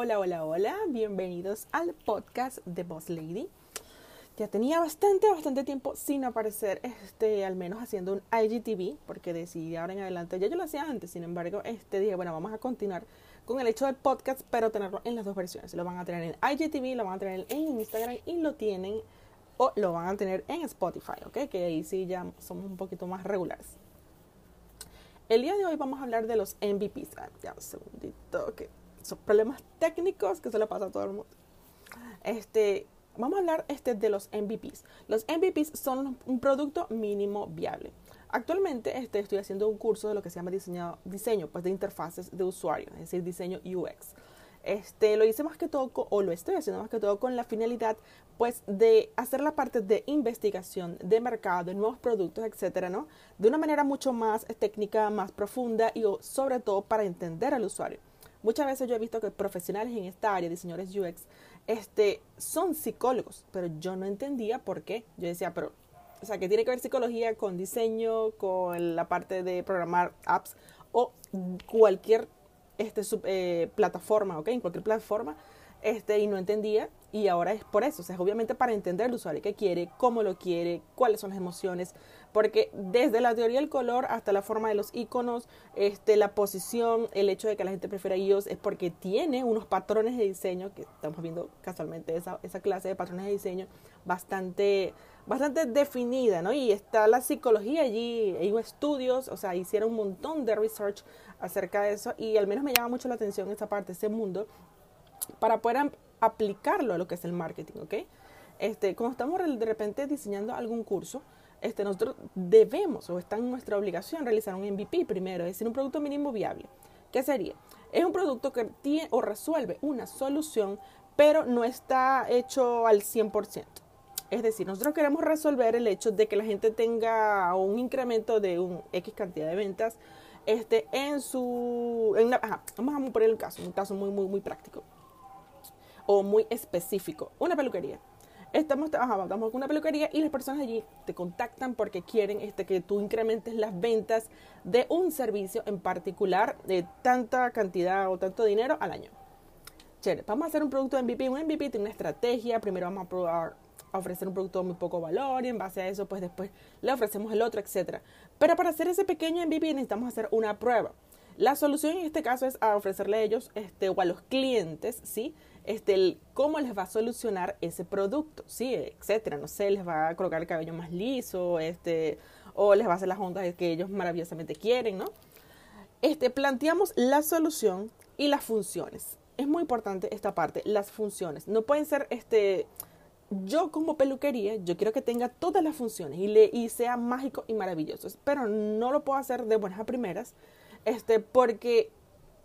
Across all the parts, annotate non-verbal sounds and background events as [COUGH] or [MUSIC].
Hola, hola, hola, bienvenidos al podcast de Boss Lady. Ya tenía bastante, bastante tiempo sin aparecer, este, al menos haciendo un IGTV, porque decidí ahora en adelante, ya yo lo hacía antes, sin embargo, este día, bueno, vamos a continuar con el hecho del podcast, pero tenerlo en las dos versiones. Lo van a tener en IGTV, lo van a tener en Instagram y lo tienen o lo van a tener en Spotify, ¿ok? Que ahí sí ya somos un poquito más regulares. El día de hoy vamos a hablar de los MVPs. Ah, ya un segundito, que problemas técnicos que se le pasa a todo el mundo. Este, vamos a hablar este, de los MVPs. Los MVPs son un producto mínimo viable. Actualmente este, estoy haciendo un curso de lo que se llama diseño, diseño pues, de interfaces de usuario, es decir, diseño UX. Este, lo hice más que todo, o lo estoy haciendo más que todo con la finalidad, pues, de hacer la parte de investigación de mercado, de nuevos productos, etcétera, ¿no? De una manera mucho más técnica, más profunda y sobre todo para entender al usuario. Muchas veces yo he visto que profesionales en esta área, diseñadores UX, este, son psicólogos, pero yo no entendía por qué. Yo decía, pero, o sea, que tiene que ver psicología con diseño, con la parte de programar apps o cualquier este, eh, plataforma, ¿ok? En cualquier plataforma, este, y no entendía, y ahora es por eso, o sea, es obviamente para entender el usuario qué quiere, cómo lo quiere, cuáles son las emociones, porque desde la teoría del color hasta la forma de los iconos, este, la posición, el hecho de que la gente prefiera iOS es porque tiene unos patrones de diseño, que estamos viendo casualmente esa, esa clase de patrones de diseño bastante, bastante definida, ¿no? Y está la psicología allí, hay estudios, o sea, hicieron un montón de research acerca de eso y al menos me llama mucho la atención esta parte, ese mundo, para poder aplicarlo a lo que es el marketing, ¿ok? Este, como estamos de repente diseñando algún curso, este, nosotros debemos o está en nuestra obligación realizar un MVP primero, es decir, un producto mínimo viable. ¿Qué sería? Es un producto que tiene o resuelve una solución, pero no está hecho al 100%. Es decir, nosotros queremos resolver el hecho de que la gente tenga un incremento de un X cantidad de ventas este, en su... vamos a poner el caso, un caso muy, muy, muy práctico o muy específico. Una peluquería estamos, estamos con una peluquería y las personas allí te contactan porque quieren este, que tú incrementes las ventas de un servicio en particular de tanta cantidad o tanto dinero al año. Chévere, vamos a hacer un producto MVP. Un MVP tiene una estrategia. Primero vamos a probar a ofrecer un producto de muy poco valor y en base a eso pues después le ofrecemos el otro, etcétera. Pero para hacer ese pequeño MVP necesitamos hacer una prueba. La solución en este caso es a ofrecerle a ellos este, o a los clientes, ¿sí? Este, cómo les va a solucionar ese producto, sí, etcétera. No sé, les va a colocar el cabello más liso, este, o les va a hacer las ondas que ellos maravillosamente quieren, ¿no? Este, planteamos la solución y las funciones. Es muy importante esta parte, las funciones. No pueden ser, este, yo como peluquería, yo quiero que tenga todas las funciones y, le, y sea mágico y maravilloso, pero no lo puedo hacer de buenas a primeras, este, porque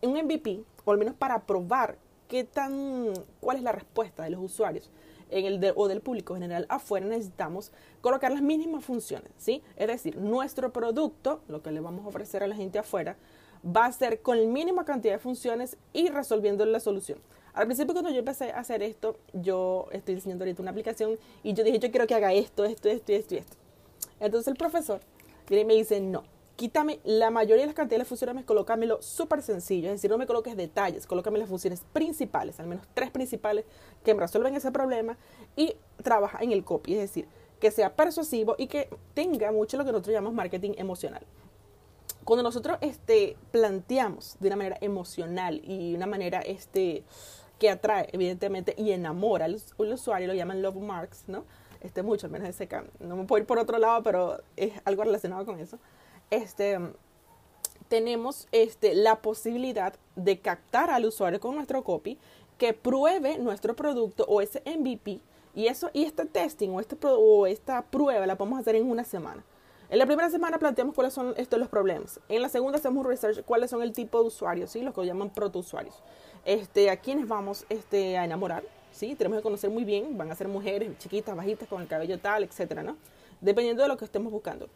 un MVP, o al menos para probar qué tan, cuál es la respuesta de los usuarios en el o del público general afuera, necesitamos colocar las mínimas funciones, ¿sí? Es decir, nuestro producto, lo que le vamos a ofrecer a la gente afuera, va a ser con la mínima cantidad de funciones y resolviendo la solución. Al principio cuando yo empecé a hacer esto, yo estoy diseñando ahorita una aplicación y yo dije, yo quiero que haga esto, esto, esto, esto y esto. Entonces el profesor viene y me dice, no, quítame la mayoría de las cantidades de funciones, colócamelo súper sencillo, es decir, no me coloques detalles, colócame las funciones principales, al menos tres principales que me resuelven ese problema y trabaja en el copy, es decir, que sea persuasivo y que tenga mucho lo que nosotros llamamos marketing emocional. Cuando nosotros este, planteamos de una manera emocional y una manera este, que atrae, evidentemente, y enamora al, al usuario, lo llaman love marks, ¿no? Este, mucho, al menos ese No me puedo ir por otro lado, pero es algo relacionado con eso este, tenemos este, la posibilidad de captar al usuario con nuestro copy que pruebe nuestro producto o ese MVP y eso y este testing o, este, o esta prueba la podemos hacer en una semana. En la primera semana planteamos cuáles son estos los problemas. En la segunda hacemos research cuáles son el tipo de usuarios, ¿sí? los que llaman proto-usuarios. Este, a quienes vamos este, a enamorar, ¿sí? Tenemos que conocer muy bien, van a ser mujeres chiquitas, bajitas, con el cabello tal, etcétera, ¿no? Dependiendo de lo que estemos buscando.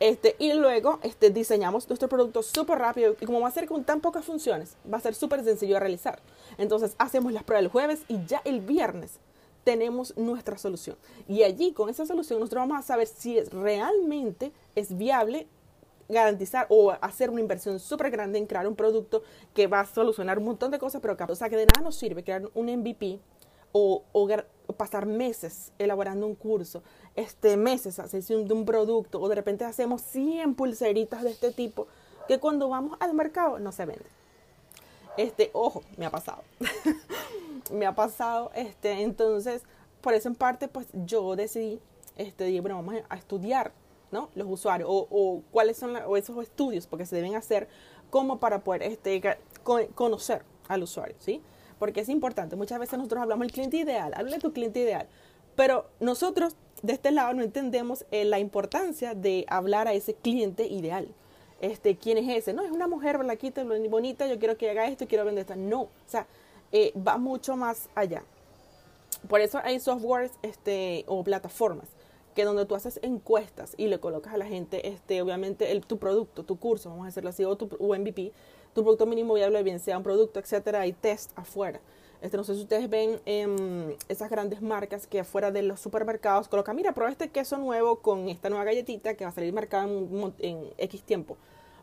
Este, y luego este, diseñamos nuestro producto súper rápido y como va a ser con tan pocas funciones, va a ser súper sencillo de realizar. Entonces hacemos las pruebas el jueves y ya el viernes tenemos nuestra solución. Y allí con esa solución nosotros vamos a saber si realmente es viable garantizar o hacer una inversión súper grande en crear un producto que va a solucionar un montón de cosas, pero o sea, que de nada nos sirve crear un MVP o, o, pasar meses elaborando un curso, este, meses haciendo un producto, o de repente hacemos 100 pulseritas de este tipo, que cuando vamos al mercado no se vende. Este, ojo, me ha pasado. [LAUGHS] me ha pasado, este, entonces, por eso en parte, pues yo decidí, este, bueno, vamos a estudiar, ¿no? Los usuarios, o, cuáles son esos estudios, porque se deben hacer como para poder, este, conocer al usuario, ¿sí? Porque es importante, muchas veces nosotros hablamos del cliente ideal, habla de tu cliente ideal, pero nosotros de este lado no entendemos eh, la importancia de hablar a ese cliente ideal. Este, ¿Quién es ese? No, es una mujer blanquita, bonita, yo quiero que haga esto, quiero vender esto. No, o sea, eh, va mucho más allá. Por eso hay softwares este, o plataformas que donde tú haces encuestas y le colocas a la gente, este, obviamente, el, tu producto, tu curso, vamos a decirlo así, o tu MVP, tu producto mínimo viable, bien sea un producto, etcétera, hay test afuera. Este, no sé si ustedes ven em, esas grandes marcas que afuera de los supermercados colocan, mira, prueba este queso nuevo con esta nueva galletita que va a salir marcada en, en X tiempo.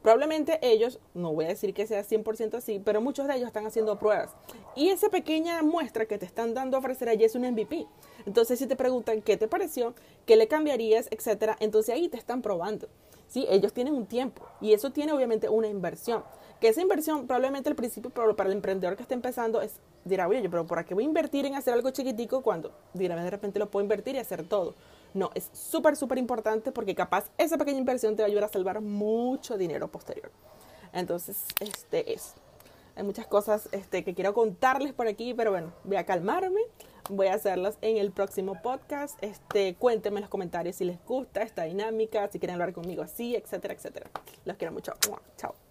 Probablemente ellos, no voy a decir que sea 100% así, pero muchos de ellos están haciendo pruebas. Y esa pequeña muestra que te están dando a ofrecer allí es un MVP. Entonces, si te preguntan qué te pareció, qué le cambiarías, etcétera, entonces ahí te están probando. ¿sí? Ellos tienen un tiempo y eso tiene obviamente una inversión. Que esa inversión probablemente al principio para el emprendedor que está empezando es, dirá, oye, pero ¿por qué voy a invertir en hacer algo chiquitico cuando dirá, de repente lo puedo invertir y hacer todo? No, es súper, súper importante porque capaz esa pequeña inversión te va a ayudar a salvar mucho dinero posterior. Entonces, este es. Hay muchas cosas este, que quiero contarles por aquí, pero bueno, voy a calmarme. Voy a hacerlas en el próximo podcast. Este, cuéntenme en los comentarios si les gusta esta dinámica, si quieren hablar conmigo así, etcétera, etcétera. Los quiero mucho. Chao.